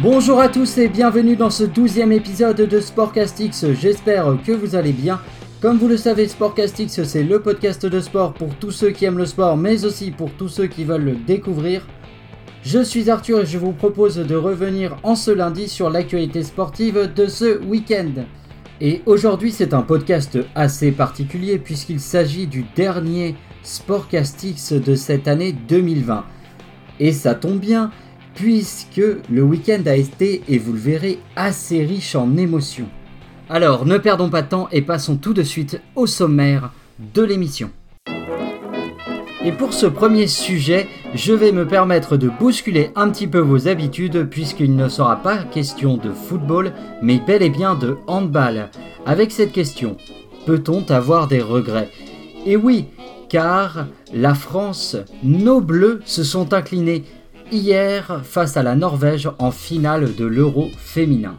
Bonjour à tous et bienvenue dans ce douzième épisode de Sportcastix. J'espère que vous allez bien. Comme vous le savez, Sportcastix c'est le podcast de sport pour tous ceux qui aiment le sport, mais aussi pour tous ceux qui veulent le découvrir. Je suis Arthur et je vous propose de revenir en ce lundi sur l'actualité sportive de ce week-end. Et aujourd'hui c'est un podcast assez particulier puisqu'il s'agit du dernier Sportcastix de cette année 2020. Et ça tombe bien, puisque le week-end a été, et vous le verrez, assez riche en émotions. Alors ne perdons pas de temps et passons tout de suite au sommaire de l'émission. Et pour ce premier sujet, je vais me permettre de bousculer un petit peu vos habitudes puisqu'il ne sera pas question de football mais bel et bien de handball. Avec cette question, peut-on avoir des regrets? Et oui, car la France, nos bleus se sont inclinés hier face à la Norvège en finale de l'Euro féminin.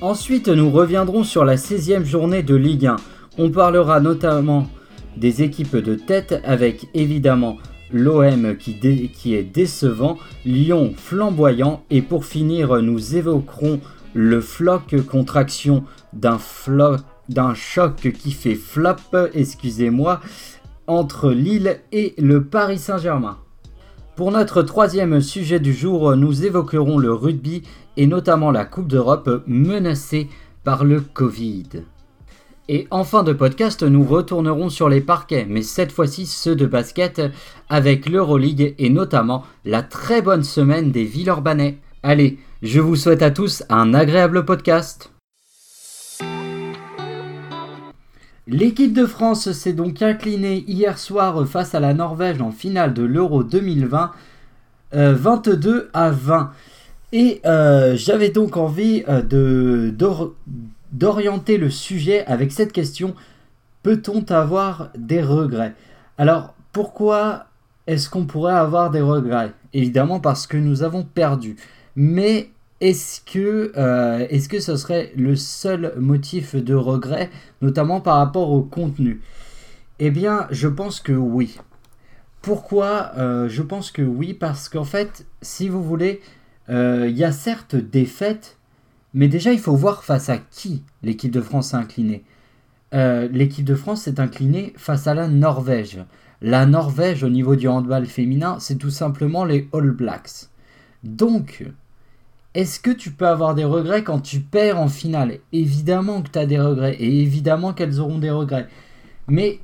Ensuite, nous reviendrons sur la 16e journée de Ligue 1. On parlera notamment des équipes de tête avec évidemment l'OM qui, est décevant, Lyon flamboyant et pour finir nous évoquerons le floc contraction d'un d'un choc qui fait flop, excusez-moi, entre Lille et le Paris Saint-Germain. Pour notre troisième sujet du jour, nous évoquerons le rugby et notamment la Coupe d'Europe menacée par le Covid. Et en fin de podcast, nous retournerons sur les parquets, mais cette fois-ci ceux de basket avec l'Euroleague et notamment la très bonne semaine des Villeurbanais. Allez, je vous souhaite à tous un agréable podcast. L'équipe de France s'est donc inclinée hier soir face à la Norvège en finale de l'Euro 2020, 22 euh, à 20. Et euh, j'avais donc envie euh, d'orienter le sujet avec cette question peut-on avoir des regrets? Alors pourquoi est-ce qu'on pourrait avoir des regrets? Évidemment parce que nous avons perdu. Mais est-ce que, euh, est-ce que ce serait le seul motif de regret, notamment par rapport au contenu? Eh bien, je pense que oui. Pourquoi euh, Je pense que oui, parce qu'en fait, si vous voulez, euh, il y a certes des fêtes, mais déjà, il faut voir face à qui l'équipe de France s'est inclinée. l'équipe de France s'est inclinée face à la Norvège. La Norvège, au niveau du handball féminin, c'est tout simplement les All Blacks. Donc, est-ce que tu peux avoir des regrets quand tu perds en finale? Évidemment que tu as des regrets et évidemment qu'elles auront des regrets. Mais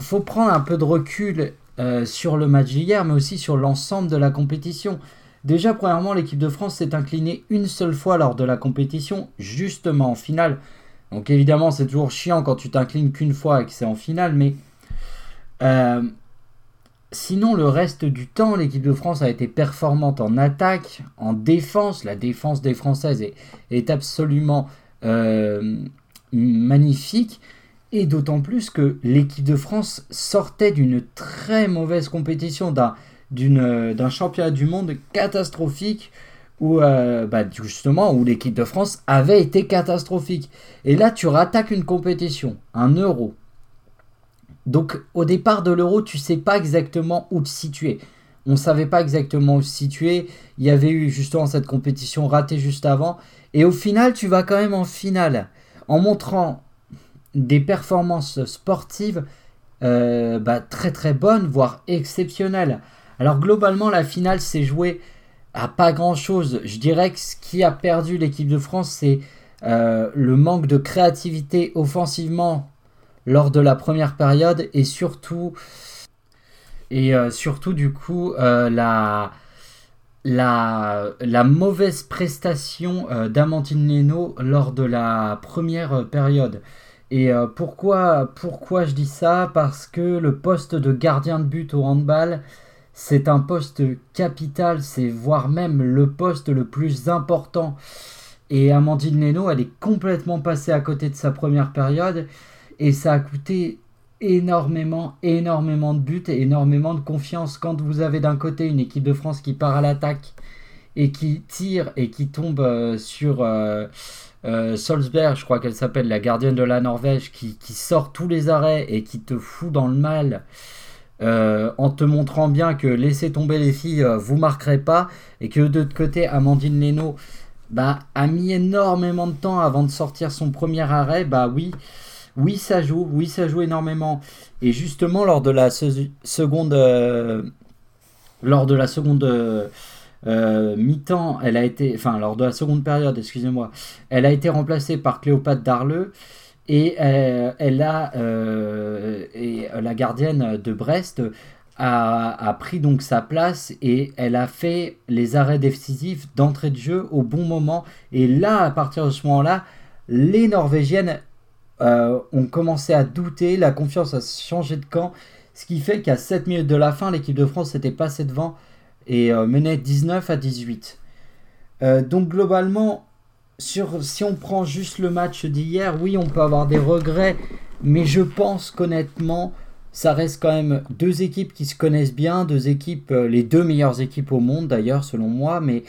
faut prendre un peu de recul euh, sur le match d'hier, mais aussi sur l'ensemble de la compétition. Déjà, premièrement, l'équipe de France s'est inclinée une seule fois lors de la compétition, justement en finale. Donc évidemment, c'est toujours chiant quand tu t'inclines qu'une fois et que c'est en finale, mais euh, Sinon, le reste du temps, l'équipe de France a été performante en attaque, en défense. La défense des Françaises est, absolument euh, magnifique. Et d'autant plus que l'équipe de France sortait d'une très mauvaise compétition, d'un championnat du monde catastrophique, où euh, bah, justement où l'équipe de France avait été catastrophique. Et là, tu rattaques une compétition, un euro, donc au départ de l'euro, tu sais pas exactement où te situer. On ne savait pas exactement où se situer. Il y avait eu justement cette compétition ratée juste avant. Et au final, tu vas quand même en finale. En montrant des performances sportives euh, bah, très très bonnes, voire exceptionnelles. Alors globalement, la finale s'est jouée à pas grand chose. Je dirais que ce qui a perdu l'équipe de France, c'est euh, le manque de créativité offensivement lors de la première période et surtout et euh, surtout du coup euh, la, la, la, mauvaise prestation euh, d'Amandine Leno lors de la première période. Et pourquoi, pourquoi je dis ça? Parce que le poste de gardien de but au handball, c'est un poste capital, c'est voire même le poste le plus important. Et Amandine Leno, elle est complètement passée à côté de sa première période. Et ça a coûté énormément, énormément de buts et énormément de confiance. Quand vous avez d'un côté une équipe de France qui part à l'attaque et qui tire et qui tombe euh, sur euh, euh, je crois qu'elle s'appelle la gardienne de la Norvège, qui, sort tous les arrêts et qui te fout dans le mal en te montrant bien que laissez tomber les filles, vous marquerez pas, et que de l'autre côté, Amandine Leno bah, a mis énormément de temps avant de sortir son premier arrêt, bah oui, oui ça joue, oui ça joue énormément. Et justement lors de la seconde, lors de la seconde euh, mi-temps, elle a été, enfin lors de la seconde période, excusez-moi, elle a été remplacée par Cléopâtre Darleux et euh, elle a euh, et la gardienne de Brest a, pris donc sa place et elle a fait les arrêts décisifs d'entrée de jeu au bon moment. Et là, à partir de ce moment-là, les Norvégiennes ont commencé à douter, la confiance a changé de camp, ce qui fait qu'à 7 minutes de la fin, l'équipe de France s'était passée devant et euh, menait 19 à 18. Euh, donc globalement, si on prend juste le match d'hier, oui, on peut avoir des regrets, mais je pense qu'honnêtement, ça reste quand même deux équipes qui se connaissent bien, deux équipes, euh, les deux meilleures équipes au monde d'ailleurs, selon moi, mais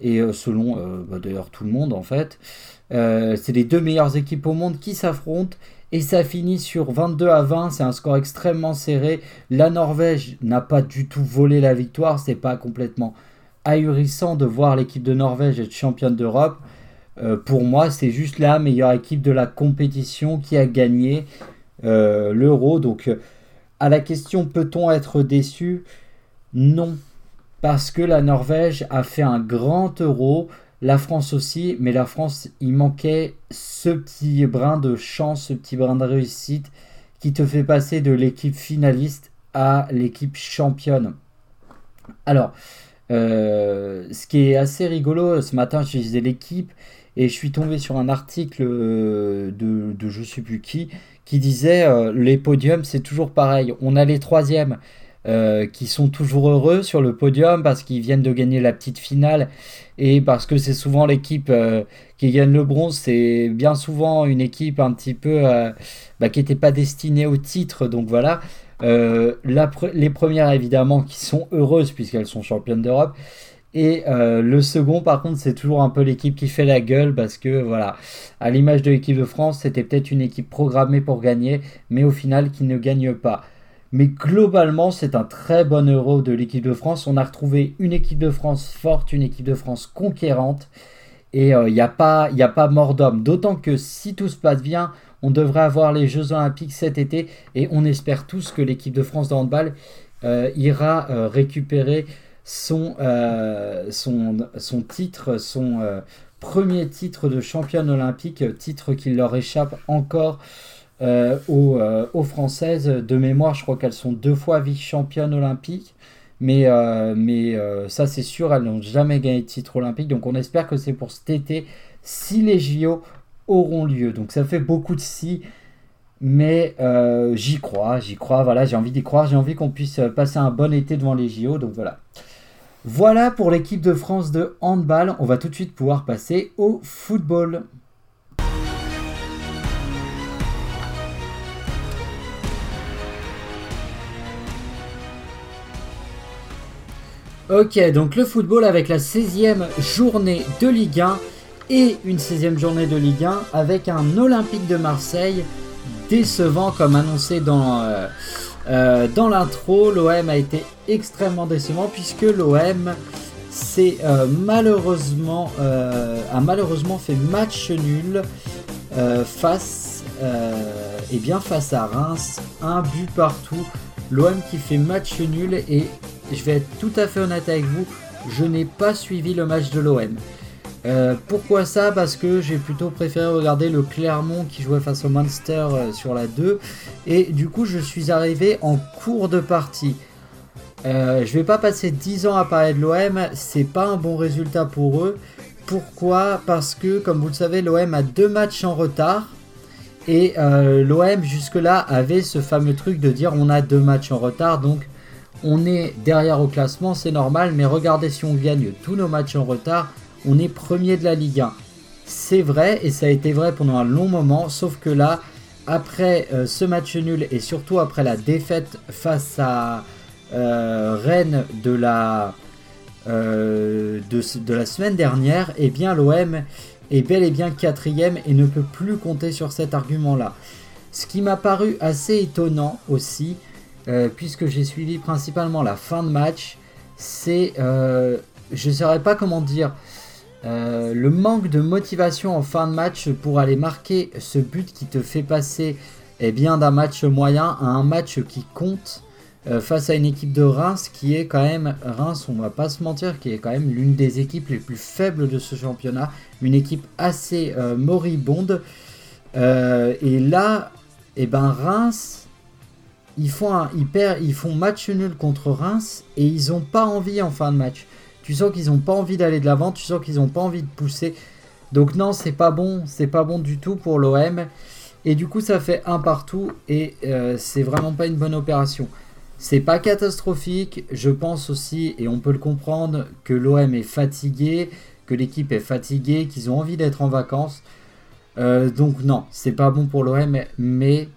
et selon bah, d'ailleurs tout le monde en fait. c'est les deux meilleures équipes au monde qui s'affrontent et ça finit sur 22 à 20. C'est un score extrêmement serré. La Norvège n'a pas du tout volé la victoire. C'est pas complètement ahurissant de voir l'équipe de Norvège être championne d'Europe. Euh, pour moi, c'est juste la meilleure équipe de la compétition qui a gagné euh, l'Euro. Donc, euh, à la question peut-on être déçu? Non, parce que la Norvège a fait un grand Euro la France aussi, mais la France, il manquait ce petit brin de chance, ce petit brin de réussite qui te fait passer de l'équipe finaliste à l'équipe championne. Alors, euh, ce qui est assez rigolo, ce matin, je lisais l'équipe et je suis tombé sur un article euh, de, de je sais plus qui qui disait euh, les podiums, c'est toujours pareil. On a les troisièmes euh, qui sont toujours heureux sur le podium parce qu'ils viennent de gagner la petite finale et parce que c'est souvent l'équipe euh, qui gagne le bronze, c'est bien souvent une équipe un petit peu euh, bah, qui n'était pas destinée au titre. Donc voilà, les premières évidemment qui sont heureuses puisqu'elles sont championnes d'Europe. Et le second, par contre, c'est toujours un peu l'équipe qui fait la gueule parce que, voilà, à l'image de l'équipe de France, c'était peut-être une équipe programmée pour gagner, mais au final qui ne gagne pas. Mais globalement, c'est un très bon euro de l'équipe de France. On a retrouvé une équipe de France forte, une équipe de France conquérante. Et il euh, n'y a, pas, a pas mort d'homme. D'autant que si tout se passe bien, on devrait avoir les Jeux Olympiques cet été. Et on espère tous que l'équipe de France de handball euh, ira euh, récupérer son, son, son, titre, son premier titre de championne olympique, titre qui leur échappe encore euh, euh, aux, Françaises. De mémoire, je crois qu'elles sont deux fois vice-championnes olympiques. Mais, euh, mais ça, c'est sûr, elles n'ont jamais gagné de titre olympique. Donc on espère que c'est pour cet été, si les JO auront lieu. Donc ça fait beaucoup de si. Mais j'y crois, j'y crois, voilà, j'ai envie d'y croire, j'ai envie qu'on puisse passer un bon été devant les JO, donc voilà. Voilà pour l'équipe de France de handball, on va tout de suite pouvoir passer au football. Ok, donc le football avec la 16e journée de Ligue 1 et une 16e journée de Ligue 1 avec un Olympique de Marseille décevant comme annoncé dans, euh, euh, dans l'intro. L'OM a été extrêmement décevant puisque l'OM euh, malheureusement, a malheureusement fait match nul face, et bien face à Reims, un but partout. L'OM qui fait match nul et je vais être tout à fait honnête avec vous, je n'ai pas suivi le match de l'OM. Euh, pourquoi ça? Parce que j'ai plutôt préféré regarder le Clermont qui jouait face au Munster euh, sur la 2. Et du coup, je suis arrivé en cours de partie. Euh, je vais pas passer 10 ans à parler de l'OM, c'est pas un bon résultat pour eux. Pourquoi? Parce que, comme vous le savez, l'OM a deux matchs en retard. Et l'OM, jusque-là, avait ce fameux truc de dire on a deux matchs en retard, donc on est derrière au classement, c'est normal, mais regardez si on gagne tous nos matchs en retard, on est premier de la Ligue 1. C'est vrai, et ça a été vrai pendant un long moment, sauf que là, après euh, ce match nul, et surtout après la défaite face à euh, Rennes de la, euh, de, la semaine dernière, eh bien l'OM est bel et bien quatrième et ne peut plus compter sur cet argument-là. Ce qui m'a paru assez étonnant aussi, puisque j'ai suivi principalement la fin de match, c'est, je ne saurais pas comment dire, le manque de motivation en fin de match pour aller marquer ce but qui te fait passer eh bien, d'un match moyen à un match qui compte euh, face à une équipe de Reims qui est quand même, Reims, on va pas se mentir, qui est quand même l'une des équipes les plus faibles de ce championnat, une équipe assez euh, moribonde. Euh, et là, eh ben Reims, ils font, un, ils, font match nul contre Reims et ils n'ont pas envie en fin de match. Tu sens qu'ils n'ont pas envie d'aller de l'avant, tu sens qu'ils n'ont pas envie de pousser. Donc non, c'est pas bon, c'est pas bon du tout pour l'OM. Et du coup, ça fait un partout et c'est vraiment pas une bonne opération. C'est pas catastrophique, je pense aussi, et on peut le comprendre, que l'OM est fatigué, que l'équipe est fatiguée, qu'ils ont envie d'être en vacances. Euh, donc non, c'est pas bon pour l'OM, mais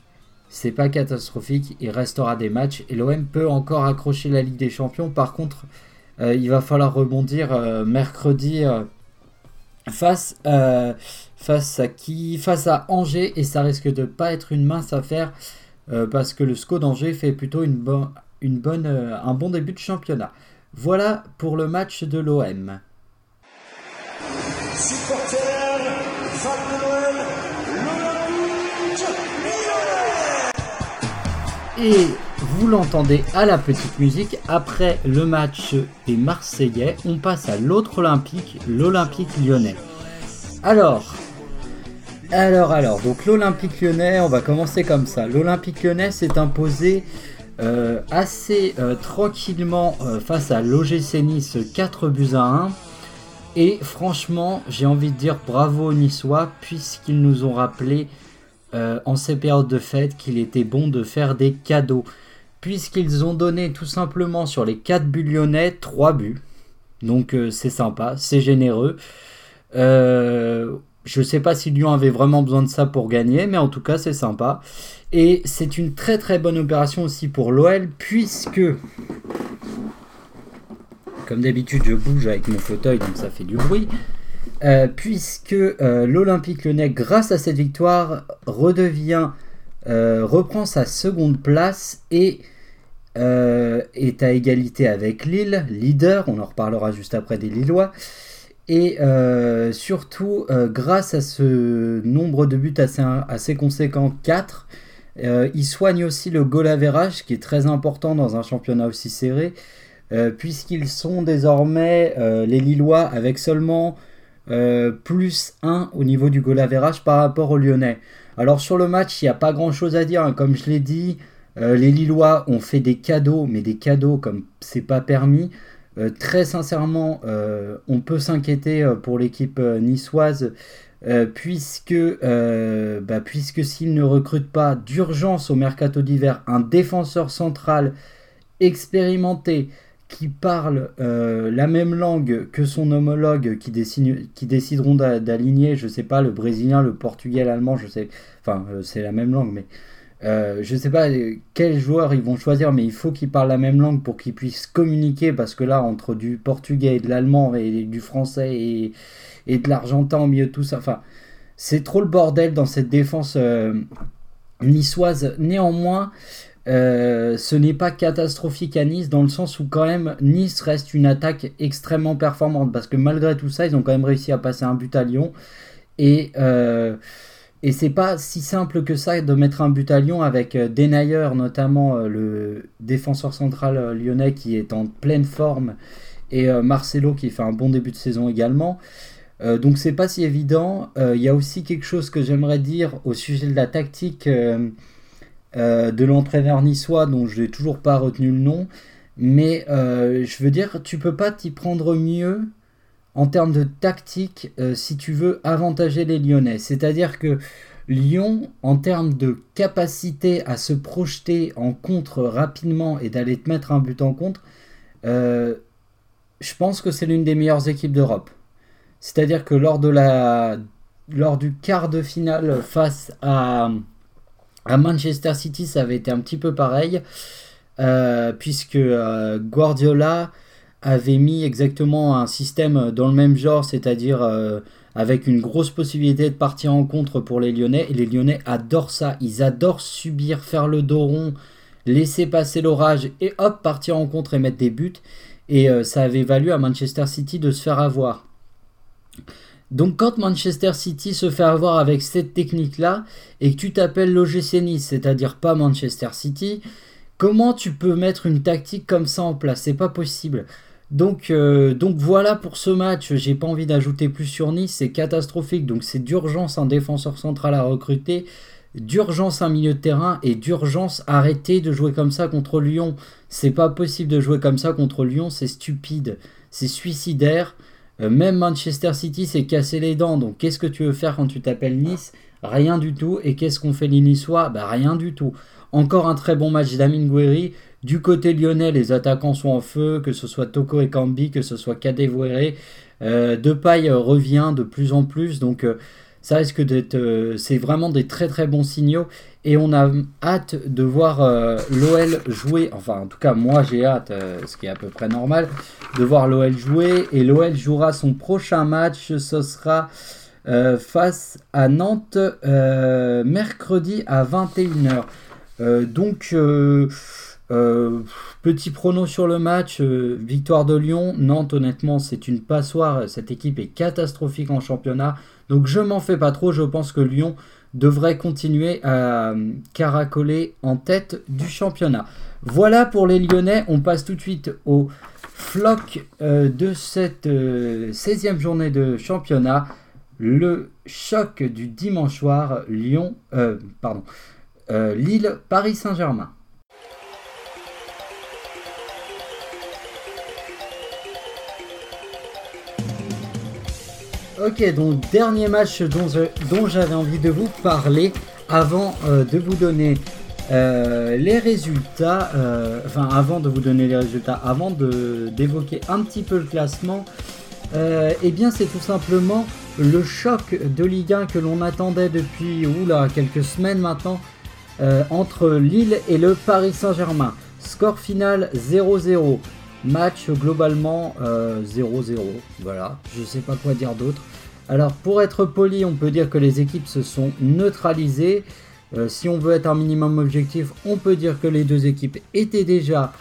c'est pas catastrophique. Il restera des matchs et l'OM peut encore accrocher la Ligue des Champions. Par contre, euh, il va falloir rebondir euh, mercredi face, face à qui? Face à Angers et ça risque de pas être une mince affaire. Euh, parce que le SCO d'Angers fait plutôt une, bonne, euh, un bon début de championnat. Voilà pour le match de l'OM. Et vous l'entendez à la petite musique, après le match des Marseillais, on passe à l'autre Olympique, l'Olympique lyonnais. Alors, alors, alors, donc l'Olympique lyonnais, on va commencer comme ça. L'Olympique lyonnais s'est imposé euh, assez euh, tranquillement euh, face à l'OGC Nice 4 buts à 1. Et franchement, j'ai envie de dire bravo aux Niçois, puisqu'ils nous ont rappelé en ces périodes de fête qu'il était bon de faire des cadeaux. Puisqu'ils ont donné tout simplement sur les 4 buts lyonnais 3 buts. Donc c'est sympa, c'est généreux. Je ne sais pas si Lyon avait vraiment besoin de ça pour gagner, mais en tout cas, c'est sympa. Et c'est une très très bonne opération aussi pour l'OL, puisque, comme d'habitude, je bouge avec mon fauteuil, donc ça fait du bruit. Euh, puisque euh, l'Olympique lyonnais, grâce à cette victoire, redevient, euh, reprend sa seconde place et est à égalité avec Lille, leader. On en reparlera juste après des Lillois. Et surtout, grâce à ce nombre de buts assez, assez conséquent, 4, euh, il soigne aussi le goal average, qui est très important dans un championnat aussi serré, puisqu'ils sont désormais les Lillois avec seulement plus 1 au niveau du goal par rapport aux Lyonnais. Alors sur le match, il n'y a pas grand-chose à dire, hein. comme je l'ai dit, les Lillois ont fait des cadeaux, mais des cadeaux comme c'est pas permis. Euh, très sincèrement, euh, on peut s'inquiéter euh, pour l'équipe niçoise puisque, bah, puisque s'ils ne recrutent pas d'urgence au mercato d'hiver un défenseur central expérimenté qui parle la même langue que son homologue qui, qui décideront d'aligner, je sais pas, le brésilien, le portugais, l'allemand, je sais, enfin c'est la même langue, mais euh, je sais pas quels joueurs ils vont choisir, mais il faut qu'ils parlent la même langue pour qu'ils puissent communiquer, parce que là, entre du portugais et de l'allemand et du français et, de l'argentin au milieu de tout ça, enfin, c'est trop le bordel dans cette défense euh, niçoise. Néanmoins, euh, ce n'est pas catastrophique à Nice, dans le sens où quand même Nice reste une attaque extrêmement performante, parce que malgré tout ça, ils ont quand même réussi à passer un but à Lyon. Et et c'est pas si simple que ça de mettre un but à Lyon avec euh, Denayer, notamment euh, le défenseur central euh, lyonnais qui est en pleine forme, et Marcelo qui fait un bon début de saison également. donc c'est pas si évident. Il y a aussi quelque chose que j'aimerais dire au sujet de la tactique de l'entraîneur niçois dont je n'ai toujours pas retenu le nom. Mais je veux dire, tu peux pas t'y prendre mieux en termes de tactique euh, si tu veux avantager les Lyonnais. C'est-à-dire que Lyon, en termes de capacité à se projeter en contre rapidement et d'aller te mettre un but en contre, euh, je pense que c'est l'une des meilleures équipes d'Europe. C'est-à-dire que lors, de la, lors du quart de finale face à, à Manchester City, ça avait été un petit peu pareil, euh, puisque Guardiola avait mis exactement un système dans le même genre, c'est-à-dire euh, avec une grosse possibilité de partir en contre pour les Lyonnais. Et les Lyonnais adorent ça. Ils adorent subir, faire le dos rond, laisser passer l'orage et hop, partir en contre et mettre des buts. Et euh, ça avait valu à Manchester City de se faire avoir. Donc quand Manchester City se fait avoir avec cette technique-là et que tu t'appelles l'OGC Nice, c'est-à-dire pas Manchester City, comment tu peux mettre une tactique comme ça en place? C'est pas possible. Donc, euh, donc voilà pour ce match. J'ai pas envie d'ajouter plus sur Nice, c'est catastrophique. Donc c'est d'urgence un défenseur central à recruter, d'urgence un milieu de terrain et d'urgence arrêter de jouer comme ça contre Lyon. C'est pas possible de jouer comme ça contre Lyon, c'est stupide, c'est suicidaire. Euh, même Manchester City s'est cassé les dents. Donc qu'est-ce que tu veux faire quand tu t'appelles Nice? Rien du tout. Et qu'est-ce qu'on fait les Niçois? Bah, Rien du tout. Encore un très bon match d'Amin. Du côté lyonnais, les attaquants sont en feu, que ce soit Toko et Kambi, que ce soit Kadewere. Euh, Depay revient de plus en plus. Donc euh, ça risque d'être... c'est vraiment des très très bons signaux? Et on a hâte de voir l'OL jouer. Enfin, en tout cas, moi j'ai hâte, ce qui est à peu près normal de voir l'OL jouer. Et l'OL jouera son prochain match, ce sera euh, face à Nantes euh, mercredi à 21h. Euh, donc, petit prono sur le match, victoire de Lyon. Nantes, honnêtement, c'est une passoire. Cette équipe est catastrophique en championnat. Donc, je m'en fais pas trop. Je pense que Lyon devrait continuer à caracoler en tête du championnat. Voilà pour les Lyonnais. On passe tout de suite au floc euh, de cette 16e euh, journée de championnat, le choc du dimanche soir, Lyon, euh, pardon, Lille, Paris Saint-Germain. Ok, donc dernier match dont, j'avais envie de vous parler avant de vous donner euh, les résultats, euh, enfin avant de vous donner les résultats, avant d'évoquer un petit peu le classement, euh, eh bien c'est tout simplement le choc de Ligue 1 que l'on attendait depuis oula, quelques semaines maintenant entre Lille et le Paris Saint-Germain. Score final 0-0. Match globalement 0-0. Voilà, je sais pas quoi dire d'autre. Alors pour être poli, on peut dire que les équipes se sont neutralisées. Euh, si on veut être un minimum objectif, on peut dire que les deux équipes étaient déjà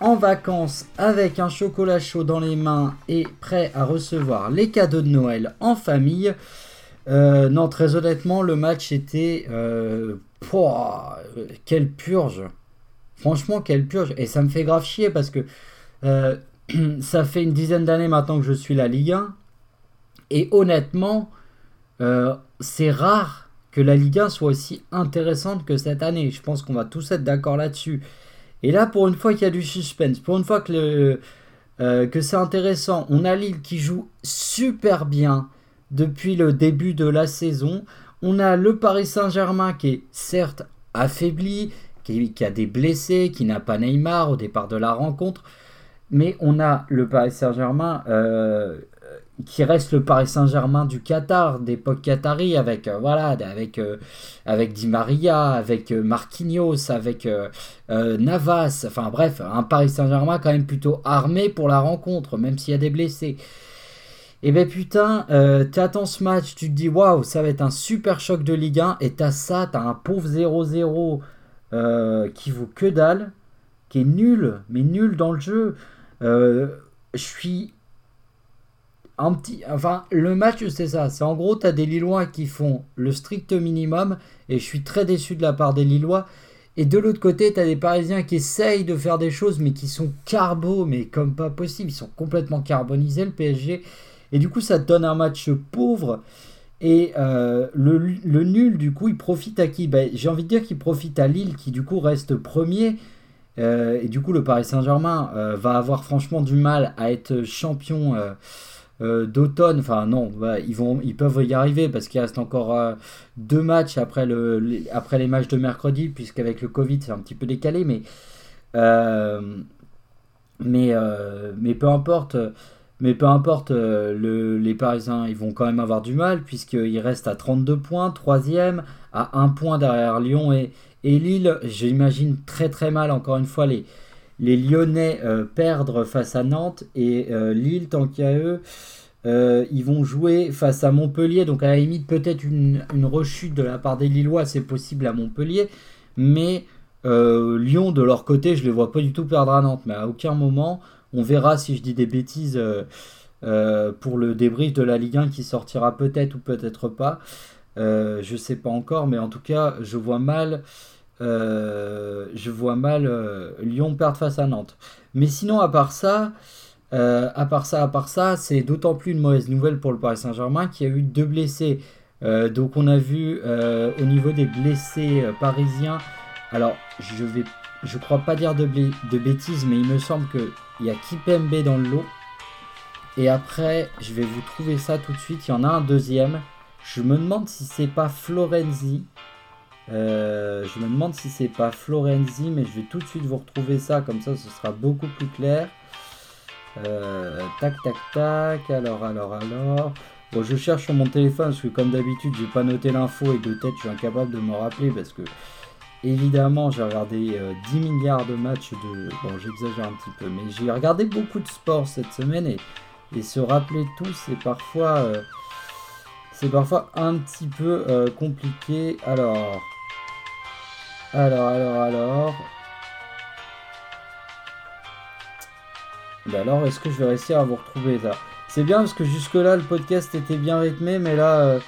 en vacances avec un chocolat chaud dans les mains et prêts à recevoir les cadeaux de Noël en famille. Euh, non, très honnêtement, le match était... Euh, quelle purge Franchement, quelle purge Et ça me fait grave chier parce que ça fait une dizaine d'années maintenant que je suis la Ligue 1. Et honnêtement, c'est rare que la Ligue 1 soit aussi intéressante que cette année. Je pense qu'on va tous être d'accord là-dessus. Et là, pour une fois qu'il y a du suspense, pour une fois que, euh, que c'est intéressant, on a Lille qui joue super bien depuis le début de la saison. On a le Paris Saint-Germain qui est certes affaibli, qui, a des blessés, qui n'a pas Neymar au départ de la rencontre. Mais on a le Paris Saint-Germain euh, qui reste le Paris Saint-Germain du Qatar, d'époque qatari, avec euh, euh, avec Di Maria, avec Marquinhos, avec Navas, enfin bref, un Paris Saint-Germain quand même plutôt armé pour la rencontre, même s'il y a des blessés. Et eh ben putain, tu attends ce match, tu te dis waouh, ça va être un super choc de Ligue 1, et t'as ça, t'as un pauvre 0-0 qui vaut que dalle, qui est nul, mais nul dans le jeu. Je suis un petit, enfin, le match, c'est ça. C'est en gros, tu as des Lillois qui font le strict minimum. Et je suis très déçu de la part des Lillois. Et de l'autre côté, tu as des Parisiens qui essayent de faire des choses, mais qui sont carbo, mais comme pas possible. Ils sont complètement carbonisés, le PSG. Et du coup, ça te donne un match pauvre. Et euh, le, nul, du coup, il profite à qui? Ben, J'ai envie de dire qu'il profite à Lille, qui du coup reste premier. Euh, et du coup, le Paris Saint-Germain euh, va avoir franchement du mal à être champion euh, d'automne. Enfin non, bah, ils, vont, ils peuvent y arriver parce qu'il reste encore deux matchs après, le, les, après les matchs de mercredi, puisqu'avec le Covid c'est un petit peu décalé, mais, mais, mais peu importe. Mais peu importe, le, les Parisiens, ils vont quand même avoir du mal, puisqu'ils restent à 32 points, troisième, à un point derrière Lyon et, et Lille. J'imagine très très mal, encore une fois, les, les Lyonnais euh, perdre face à Nantes et euh, Lille, tant qu'il y a eux, euh, ils vont jouer face à Montpellier. Donc à la limite, peut-être une, rechute de la part des Lillois, c'est possible à Montpellier. Mais Lyon, de leur côté, je les vois pas du tout perdre à Nantes, mais à aucun moment, on verra si je dis des bêtises pour le débrief de la Ligue 1 qui sortira peut-être ou peut-être pas. Je sais pas encore, mais en tout cas, je vois mal euh, je vois mal euh, Lyon perdre face à Nantes. Mais sinon, à part ça, euh, à part ça, à part ça, c'est d'autant plus une mauvaise nouvelle pour le Paris Saint-Germain qui a eu deux blessés. donc on a vu au niveau des blessés parisiens. Alors je vais, je crois pas dire de, de bêtises, mais il me semble qu'il y a Kipembe dans le lot. Et après, je vais vous trouver ça tout de suite. Il y en a un deuxième. Je me demande si c'est pas Florenzi. Euh, je me demande si c'est pas Florenzi, mais je vais tout de suite vous retrouver ça, comme ça ce sera beaucoup plus clair. Euh, tac, tac, tac. Alors, alors, alors. Bon, je cherche sur mon téléphone parce que, comme d'habitude, j'ai pas noté l'info et de tête, je suis incapable de me rappeler parce que, évidemment, j'ai regardé 10 euh, milliards de matchs de. Bon, j'exagère un petit peu, mais j'ai regardé beaucoup de sport cette semaine et, et se rappeler tout, c'est parfois. C'est parfois un petit peu compliqué. Alors. Alors, alors, alors. Bah alors, est-ce que je vais réussir à vous retrouver ça? C'est bien parce que jusque-là, le podcast était bien rythmé, mais là... Euh,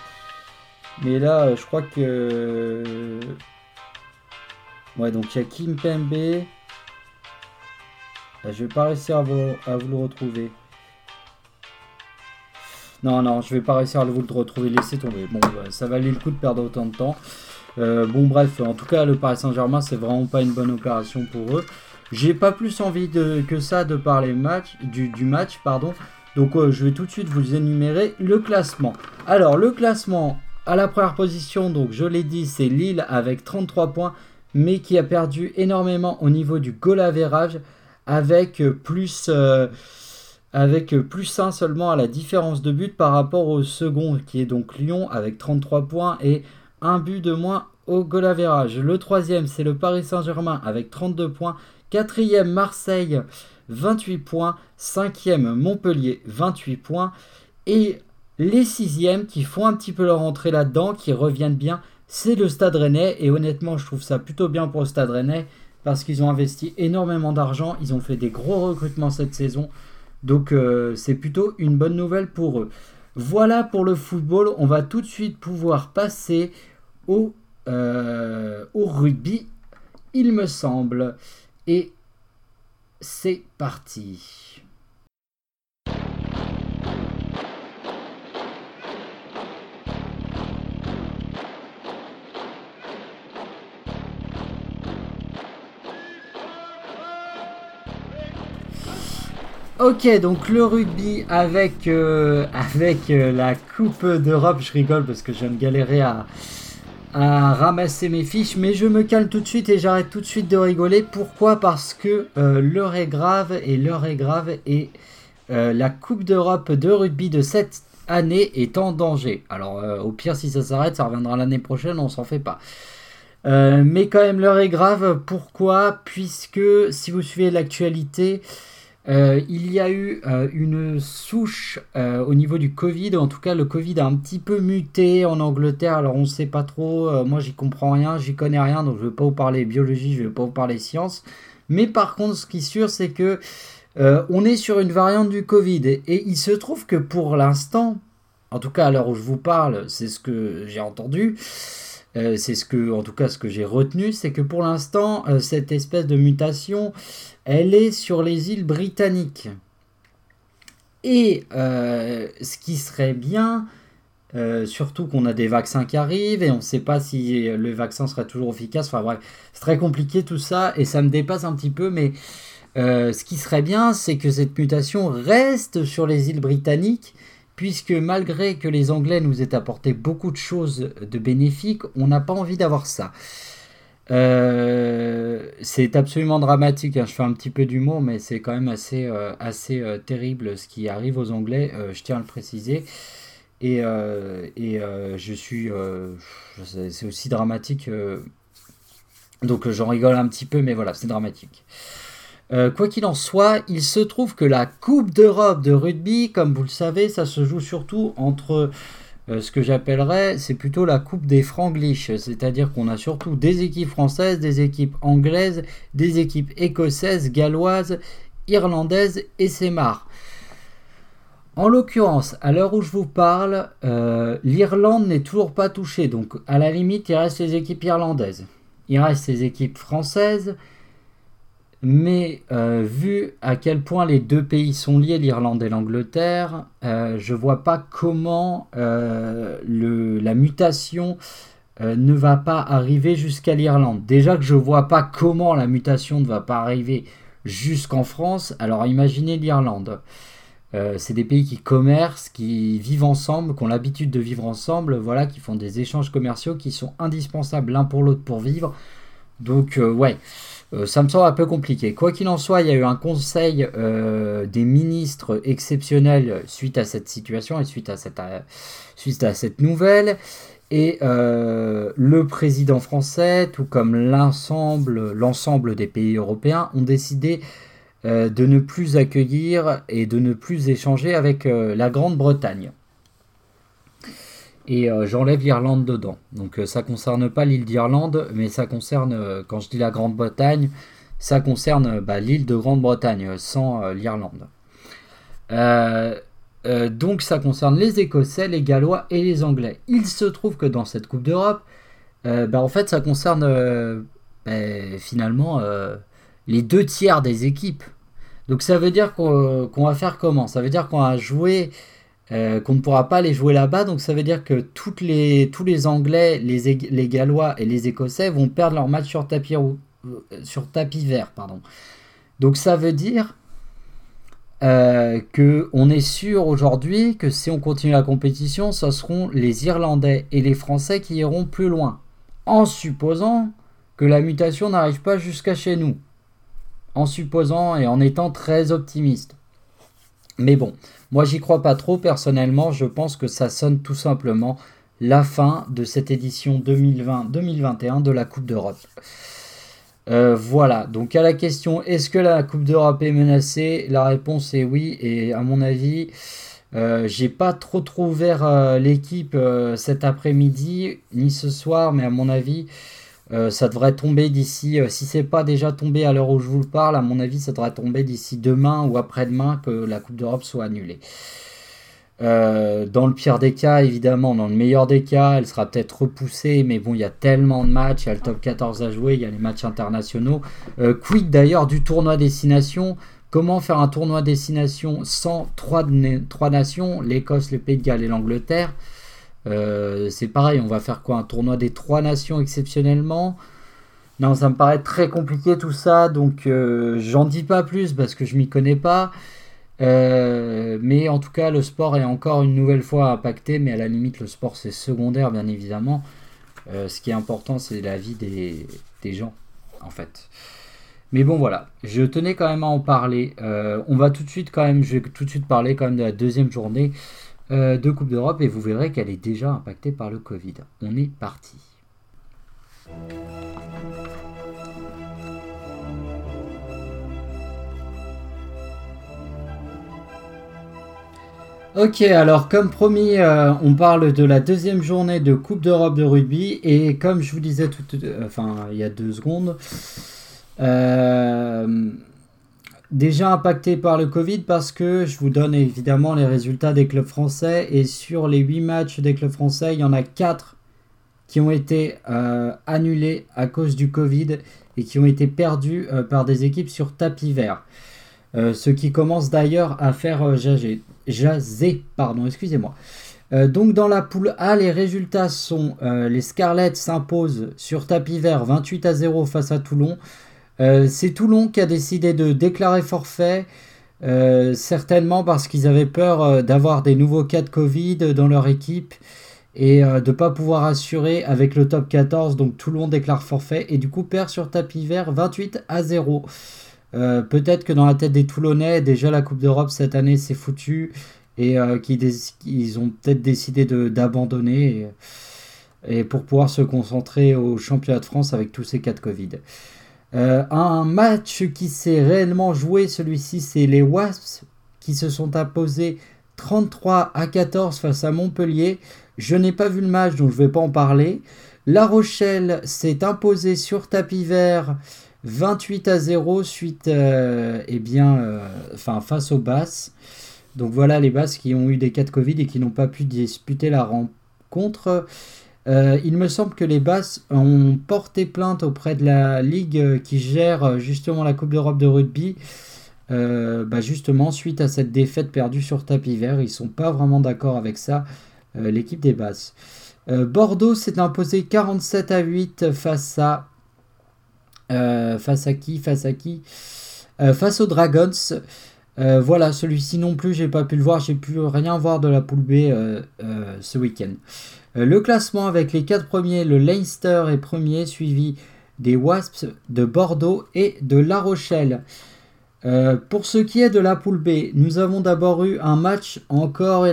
mais là, euh, je crois que... Ouais, donc il y a Kim Pembe. Bah, je vais pas réussir à vous, à vous le retrouver. Non, non, je vais pas réussir à vous le retrouver. Laissez tomber. Bon, bah, ça valait le coup de perdre autant de temps. Euh, bon bref, en tout cas le Paris Saint-Germain c'est vraiment pas une bonne opération pour eux. J'ai pas plus envie que ça de parler match, du, match, pardon. Donc euh, je vais tout de suite vous énumérer le classement. Alors le classement à la première position, donc je l'ai dit, c'est Lille avec 33 points, mais qui a perdu énormément au niveau du goal average avec plus euh, avec plus 1 seulement à la différence de but par rapport au second qui est donc Lyon avec 33 points et un but de moins au goal Le troisième, c'est le Paris Saint-Germain avec 32 points. Quatrième, Marseille, 28 points. Cinquième, Montpellier, 28 points. Et les sixièmes qui font un petit peu leur entrée là-dedans, qui reviennent bien, c'est le Stade Rennais. Et honnêtement, je trouve ça plutôt bien pour le Stade Rennais parce qu'ils ont investi énormément d'argent. Ils ont fait des gros recrutements cette saison. Donc euh, c'est plutôt une bonne nouvelle pour eux. Voilà pour le football. On va tout de suite pouvoir passer au, euh, au rugby, il me semble. Et c'est parti. Ok, donc le rugby avec, euh, avec euh, la Coupe d'Europe, je rigole parce que je viens de galérer à, ramasser mes fiches, mais je me calme tout de suite et j'arrête tout de suite de rigoler. Pourquoi? Parce que euh, l'heure est grave et l'heure est grave et la Coupe d'Europe de rugby de cette année est en danger. Alors au pire si ça s'arrête, ça reviendra l'année prochaine, on s'en fait pas. mais quand même l'heure est grave. Pourquoi? Puisque si vous suivez l'actualité, euh, il y a eu euh, une souche euh, au niveau du Covid. En tout cas, le Covid a un petit peu muté en Angleterre. Alors, on ne sait pas trop. moi, j'y comprends rien. J'y connais rien. Donc, je ne vais pas vous parler biologie. Je ne vais pas vous parler sciences. Mais par contre, ce qui est sûr, c'est que on est sur une variante du Covid. Et, il se trouve que pour l'instant, en tout cas à l'heure où je vous parle, c'est ce que j'ai entendu. C'est ce que, en tout cas, ce que j'ai retenu, c'est que pour l'instant, cette espèce de mutation elle est sur les îles britanniques. Et euh, ce qui serait bien, euh, surtout qu'on a des vaccins qui arrivent et on ne sait pas si le vaccin serait toujours efficace. Enfin bref, c'est très compliqué tout ça et ça me dépasse un petit peu. Mais euh, ce qui serait bien, c'est que cette mutation reste sur les îles britanniques, puisque malgré que les Anglais nous aient apporté beaucoup de choses de bénéfiques, on n'a pas envie d'avoir ça. Euh, c'est absolument dramatique. Hein. Je fais un petit peu d'humour, mais c'est quand même assez, euh, euh, terrible ce qui arrive aux Anglais. je tiens à le préciser. Et je suis. c'est aussi dramatique. donc j'en rigole un petit peu, mais voilà, c'est dramatique. Quoi qu'il en soit, il se trouve que la Coupe d'Europe de rugby, comme vous le savez, ça se joue surtout entre ce que j'appellerais, c'est plutôt la coupe des franglish, c'est-à-dire qu'on a surtout des équipes françaises, des équipes anglaises, des équipes écossaises, galloises, irlandaises et marre. En l'occurrence, à l'heure où je vous parle, euh, l'Irlande n'est toujours pas touchée. Donc, à la limite, il reste les équipes irlandaises. Il reste les équipes françaises. Mais euh, vu à quel point les deux pays sont liés, l'Irlande et l'Angleterre, euh, je vois pas comment la mutation ne va pas arriver jusqu'à l'Irlande. Déjà que je ne vois pas comment la mutation ne va pas arriver jusqu'en France, alors imaginez l'Irlande. Euh, c'est des pays qui commercent, qui vivent ensemble, qui ont l'habitude de vivre ensemble, voilà, qui font des échanges commerciaux qui sont indispensables l'un pour l'autre pour vivre. Donc euh, ouais, euh, ça me semble un peu compliqué. Quoi qu'il en soit, il y a eu un conseil des ministres exceptionnel suite à cette situation et suite à cette, suite à cette nouvelle. Et le président français, tout comme l'ensemble, des pays européens, ont décidé euh, de ne plus accueillir et de ne plus échanger avec euh, la Grande-Bretagne. Et euh, j'enlève l'Irlande dedans. Donc ça concerne pas l'île d'Irlande, mais ça concerne, quand je dis la Grande-Bretagne, ça concerne bah, l'île de Grande-Bretagne, sans l'Irlande. donc ça concerne les Écossais, les Gallois et les Anglais. Il se trouve que dans cette Coupe d'Europe, bah, en fait ça concerne bah, finalement les deux tiers des équipes. Donc ça veut dire qu'on va faire comment? Ça veut dire qu'on va jouer, euh, qu'on ne pourra pas les jouer là-bas. Donc ça veut dire que les, tous les Anglais, les, les Gallois et les Écossais vont perdre leur match sur tapis, euh, sur tapis vert. Pardon. Donc ça veut dire euh, qu'on est sûr aujourd'hui que si on continue la compétition, ce seront les Irlandais et les Français qui iront plus loin. En supposant que la mutation n'arrive pas jusqu'à chez nous en supposant et en étant très optimiste. Mais bon, moi j'y crois pas trop. Personnellement, je pense que ça sonne tout simplement la fin de cette édition 2020-2021 de la Coupe d'Europe. Euh, voilà, donc à la question est-ce que la Coupe d'Europe est menacée? La réponse est oui, et à mon avis, euh, j'ai pas trop trop ouvert euh, l'équipe cet après-midi, ni ce soir, mais à mon avis, euh, ça devrait tomber d'ici, euh, si c'est pas déjà tombé à l'heure où je vous le parle, à mon avis, ça devrait tomber d'ici demain ou après-demain que la Coupe d'Europe soit annulée. Euh, dans le pire des cas, évidemment, dans le meilleur des cas, elle sera peut-être repoussée, mais bon, il y a tellement de matchs, il y a le top 14 à jouer, il y a les matchs internationaux. quid d'ailleurs du tournoi destination Comment faire un tournoi destination sans trois, trois nations, l'Écosse, le Pays de Galles et l'Angleterre? Euh, c'est pareil, on va faire quoi Un tournoi des trois nations exceptionnellement? Non, ça me paraît très compliqué tout ça, donc euh, j'en dis pas plus parce que je m'y connais pas. Euh, mais en tout cas, le sport est encore une nouvelle fois impacté, mais à la limite, le sport c'est secondaire, bien évidemment. ce qui est important, c'est la vie des, des, gens, en fait. Mais bon, voilà, je tenais quand même à en parler. on va tout de suite, quand même, je vais tout de suite parler quand même de la deuxième journée. Euh, de Coupe d'Europe et vous verrez qu'elle est déjà impactée par le Covid. On est parti. Ok, alors comme promis, euh, on parle de la deuxième journée de Coupe d'Europe de rugby et comme je vous disais tout, euh, enfin il y a deux secondes, déjà impacté par le Covid parce que je vous donne évidemment les résultats des clubs français et sur les 8 matchs des clubs français, il y en a 4 qui ont été euh, annulés à cause du Covid et qui ont été perdus euh, par des équipes sur tapis vert. Euh, ce qui commence d'ailleurs à faire jaser, pardon, excusez-moi. donc dans la poule A, les résultats sont les Scarlets s'imposent sur tapis vert 28 à 0 face à Toulon. Euh, c'est Toulon qui a décidé de déclarer forfait, euh, certainement parce qu'ils avaient peur euh, d'avoir des nouveaux cas de Covid dans leur équipe et de ne pas pouvoir assurer avec le top 14. Donc Toulon déclare forfait et du coup perd sur tapis vert 28 à 0. Peut-être que dans la tête des Toulonnais, déjà la Coupe d'Europe cette année c'est foutu et qu'ils ont peut-être décidé d'abandonner et, pour pouvoir se concentrer au championnat de France avec tous ces cas de Covid. Euh, un match qui s'est réellement joué, celui-ci, c'est les Wasps qui se sont imposés 33 à 14 face à Montpellier. Je n'ai pas vu le match, donc je ne vais pas en parler. La Rochelle s'est imposée sur tapis vert 28 à 0 suite euh, eh bien, euh, face aux Basses. Donc voilà les Basses qui ont eu des cas de Covid et qui n'ont pas pu disputer la rencontre. Euh, il me semble que les Basses ont porté plainte auprès de la Ligue qui gère justement la Coupe d'Europe de rugby. Bah, justement, suite à cette défaite perdue sur tapis vert, ils sont pas vraiment d'accord avec ça, l'équipe des Basses. Bordeaux s'est imposé 47 à 8 face à euh, face à qui? Face à qui? Euh, Face aux Dragons. Euh, voilà, celui-ci non plus, j'ai pas pu le voir, j'ai pu rien voir de la poule B ce week-end. Le classement avec les quatre premiers, le Leinster est premier, suivi des Wasps de Bordeaux et de La Rochelle. pour ce qui est de la poule B, nous avons d'abord eu un match encore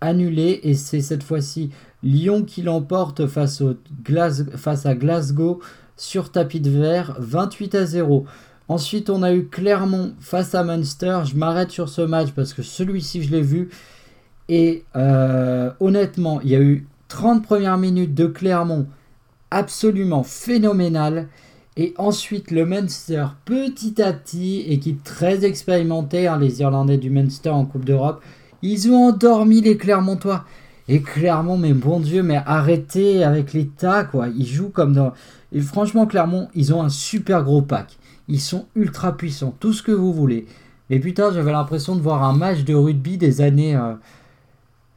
annulé et c'est cette fois-ci Lyon qui l'emporte face, face à Glasgow sur tapis de verre, 28 à 0. Ensuite, on a eu Clermont face à Munster. Je m'arrête sur ce match parce que celui-ci, je l'ai vu. Et euh, honnêtement, il y a eu 30 premières minutes de Clermont absolument phénoménal. Et ensuite, le Munster, petit à petit, équipe très expérimentée, hein, les Irlandais du Munster en Coupe d'Europe, ils ont endormi les Clermontois. Et Clermont, mais bon Dieu, mais arrêtez avec l'État, quoi. Ils jouent comme dans. Franchement, Clermont, ils ont un super gros pack. Ils sont ultra puissants, tout ce que vous voulez. Mais putain, j'avais l'impression de voir un match de rugby des années. Euh,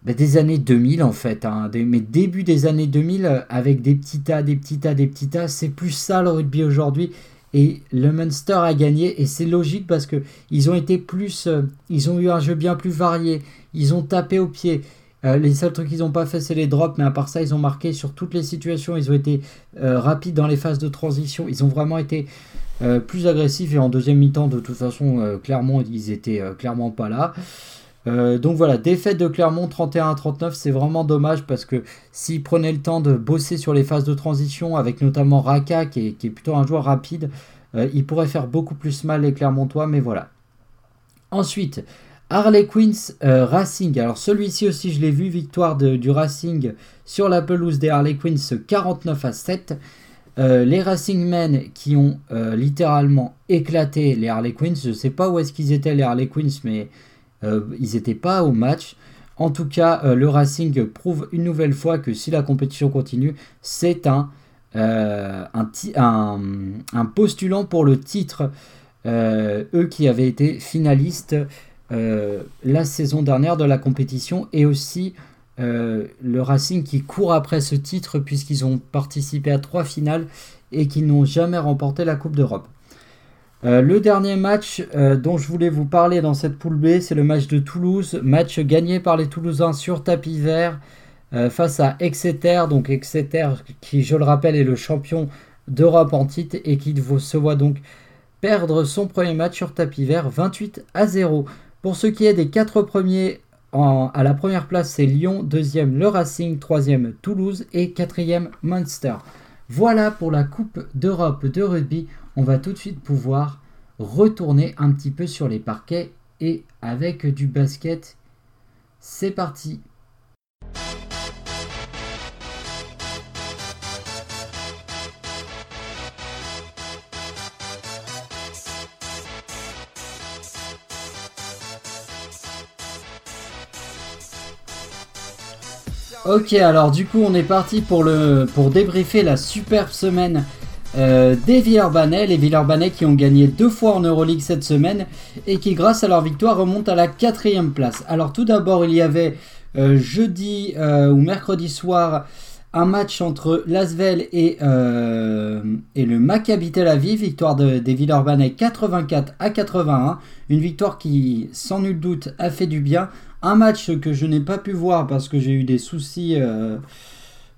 ben, des années 2000 en fait, hein, mais début des années 2000 euh, avec des petits tas, des petits tas, des petits tas, c'est plus ça le rugby aujourd'hui. Et le Munster a gagné et c'est logique parce que ils ont été plus, euh, ils ont eu un jeu bien plus varié, ils ont tapé au pied, euh, les seuls trucs qu'ils n'ont pas fait, c'est les drops, mais à part ça, ils ont marqué sur toutes les situations. Ils ont été rapides dans les phases de transition. Ils ont vraiment été plus agressifs. Et en deuxième mi-temps, de toute façon, Clermont, ils étaient clairement pas là. Donc voilà, défaite de Clermont 31 à 39, c'est vraiment dommage parce que s'ils prenaient le temps de bosser sur les phases de transition, avec notamment Raka qui est, plutôt un joueur rapide, ils pourraient faire beaucoup plus mal les Clermontois, mais voilà. Ensuite, Harley Quinns euh, Racing. Alors celui-ci aussi je l'ai vu, victoire du Racing sur la pelouse des Harley Quinns 49 à 7. Euh, les Racing Men qui ont euh, littéralement éclaté les Harley Quinns. Je ne sais pas où est-ce qu'ils étaient les Harley Quinns, mais ils n'étaient pas au match. En tout cas, le Racing prouve une nouvelle fois que si la compétition continue, c'est un, un, postulant pour le titre. eux qui avaient été finalistes euh, la saison dernière de la compétition et aussi euh, le Racing qui court après ce titre puisqu'ils ont participé à trois finales et qu'ils n'ont jamais remporté la Coupe d'Europe. Euh, le dernier match dont je voulais vous parler dans cette poule B, c'est le match de Toulouse, match gagné par les Toulousains sur tapis vert face à Exeter, donc Exeter qui, je le rappelle, est le champion d'Europe en titre et qui se voit donc perdre son premier match sur tapis vert 28 à 0. Pour ce qui est des quatre premiers, à la première place c'est Lyon, deuxième le Racing, troisième Toulouse et quatrième Munster. Voilà pour la Coupe d'Europe de rugby. On va tout de suite pouvoir retourner un petit peu sur les parquets et avec du basket. C'est parti Ok, alors du coup, on est parti pour, le, pour débriefer la superbe semaine euh, des Villeurbanais. Les Villeurbanais qui ont gagné deux fois en Euroleague cette semaine et qui, grâce à leur victoire, remontent à la quatrième place. Alors, tout d'abord, il y avait euh, jeudi euh, ou mercredi soir un match entre Lasvel et, le Maccabi Tel victoire des Villeurbanais 84 à 81. Une victoire qui, sans nul doute, a fait du bien. Un match que je n'ai pas pu voir parce que j'ai eu des soucis,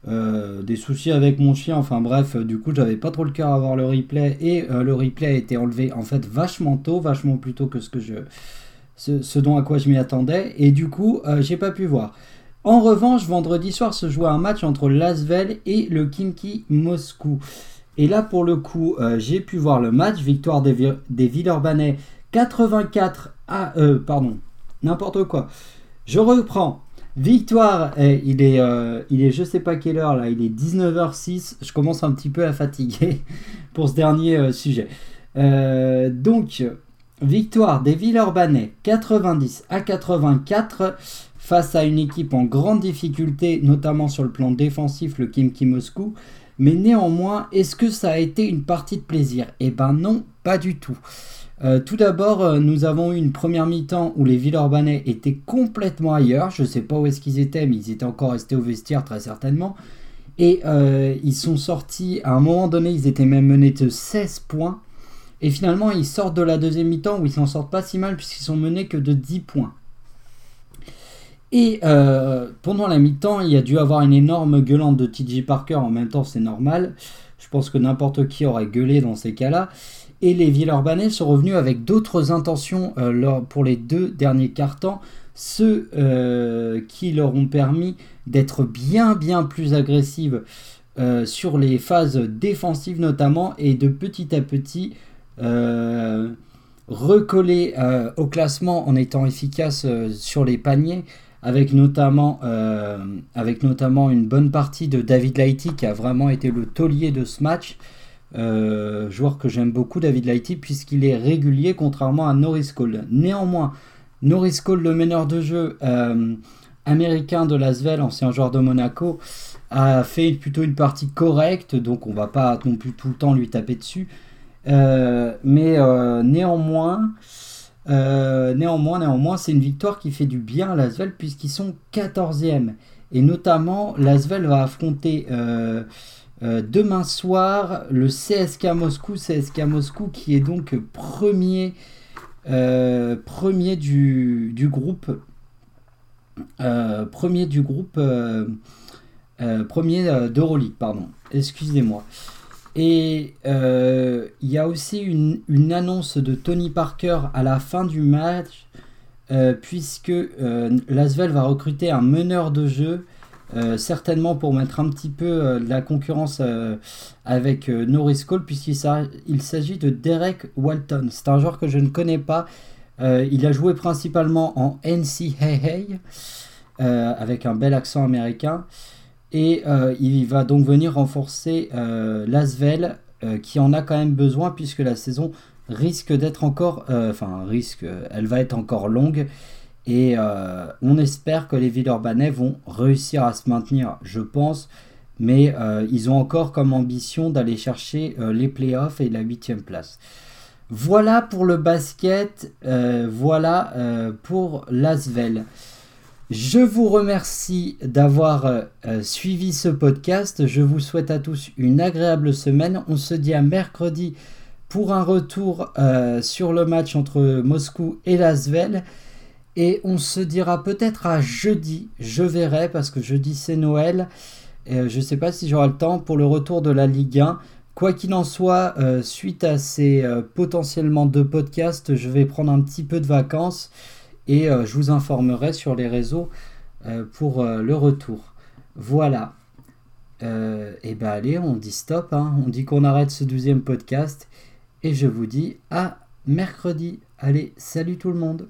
euh, des soucis avec mon chien. Enfin bref, du coup, j'avais pas trop le cœur à voir le replay et euh, le replay a été enlevé en fait vachement tôt, vachement plus tôt que ce que je, ce, dont à quoi je m'y attendais. Et du coup, j'ai pas pu voir. En revanche, vendredi soir se jouait un match entre Lasvel et le Kimki Moscou. Et là, pour le coup, j'ai pu voir le match. Victoire des, des Villeurbanais 84 à. pardon, n'importe quoi. Je reprends. Victoire, eh, il, est, euh, il est je sais pas quelle heure là, il est 19h06. Je commence un petit peu à fatiguer pour ce dernier euh, sujet. Euh, donc, victoire des Villeurbanais 90 à 84 face à une équipe en grande difficulté, notamment sur le plan défensif, le Kimki Moscou. Mais néanmoins, est-ce que ça a été une partie de plaisir? Eh ben non, pas du tout. Euh, tout d'abord, euh, nous avons eu une première mi-temps où les Villeurbanais étaient complètement ailleurs. Je ne sais pas où est-ce qu'ils étaient, mais ils étaient encore restés au vestiaire très certainement. Et euh, ils sont sortis, à un moment donné, ils étaient même menés de 16 points. Et finalement, ils sortent de la deuxième mi-temps où ils s'en sortent pas si mal puisqu'ils sont menés que de 10 points. Et pendant la mi-temps, il y a dû avoir une énorme gueulante de TJ Parker. En même temps, c'est normal. Je pense que n'importe qui aurait gueulé dans ces cas-là. Et les Villeurbanais sont revenus avec d'autres intentions euh, pour les deux derniers cartons, ceux euh, qui leur ont permis d'être bien bien plus agressives euh, sur les phases défensives notamment et de petit à petit recoller au classement en étant efficace sur les paniers avec notamment, avec notamment une bonne partie de David Lighty qui a vraiment été le taulier de ce match. Euh, joueur que j'aime beaucoup, David Lighty, puisqu'il est régulier contrairement à Norris Cole. Néanmoins, Norris Cole, le meneur de jeu euh, américain de Lasvel, ancien joueur de Monaco, a fait plutôt une partie correcte, donc on va pas non plus tout le temps lui taper dessus. Euh, mais néanmoins, néanmoins, néanmoins, c'est une victoire qui fait du bien à Lasvel puisqu'ils sont 14e. Et notamment, Lasvel va affronter euh, demain soir, le CSK Moscou, Moscou qui est donc premier, euh, premier du, groupe, euh, premier du groupe, premier d'Euroleague, pardon. Excusez-moi. Et il y a aussi une, une, annonce de Tony Parker à la fin du match, puisque Lasvel va recruter un meneur de jeu euh, certainement pour mettre un petit peu euh, la concurrence euh, avec Norris Cole, puisqu'il s'agit de Derek Walton. C'est un joueur que je ne connais pas. il a joué principalement en NCAA, avec un bel accent américain. Et il va donc venir renforcer Lasvel, qui en a quand même besoin, puisque la saison risque d'être encore... Enfin, risque, elle va être encore longue. Et euh, on espère que les Villeurbanais vont réussir à se maintenir, je pense. Mais euh, ils ont encore comme ambition d'aller chercher euh, les playoffs et la huitième place. Voilà pour le basket, voilà pour l'Asvel. Je vous remercie d'avoir suivi ce podcast. Je vous souhaite à tous une agréable semaine. On se dit à mercredi pour un retour sur le match entre Moscou et l'Asvel. Et on se dira peut-être à jeudi, je verrai, parce que jeudi c'est Noël. Et je ne sais pas si j'aurai le temps pour le retour de la Ligue 1. Quoi qu'il en soit, euh, suite à ces euh, potentiellement deux podcasts, je vais prendre un petit peu de vacances et euh, je vous informerai sur les réseaux pour le retour. Voilà. et ben allez, on dit stop, hein. on dit qu'on arrête ce douzième podcast et je vous dis à mercredi. Allez, salut tout le monde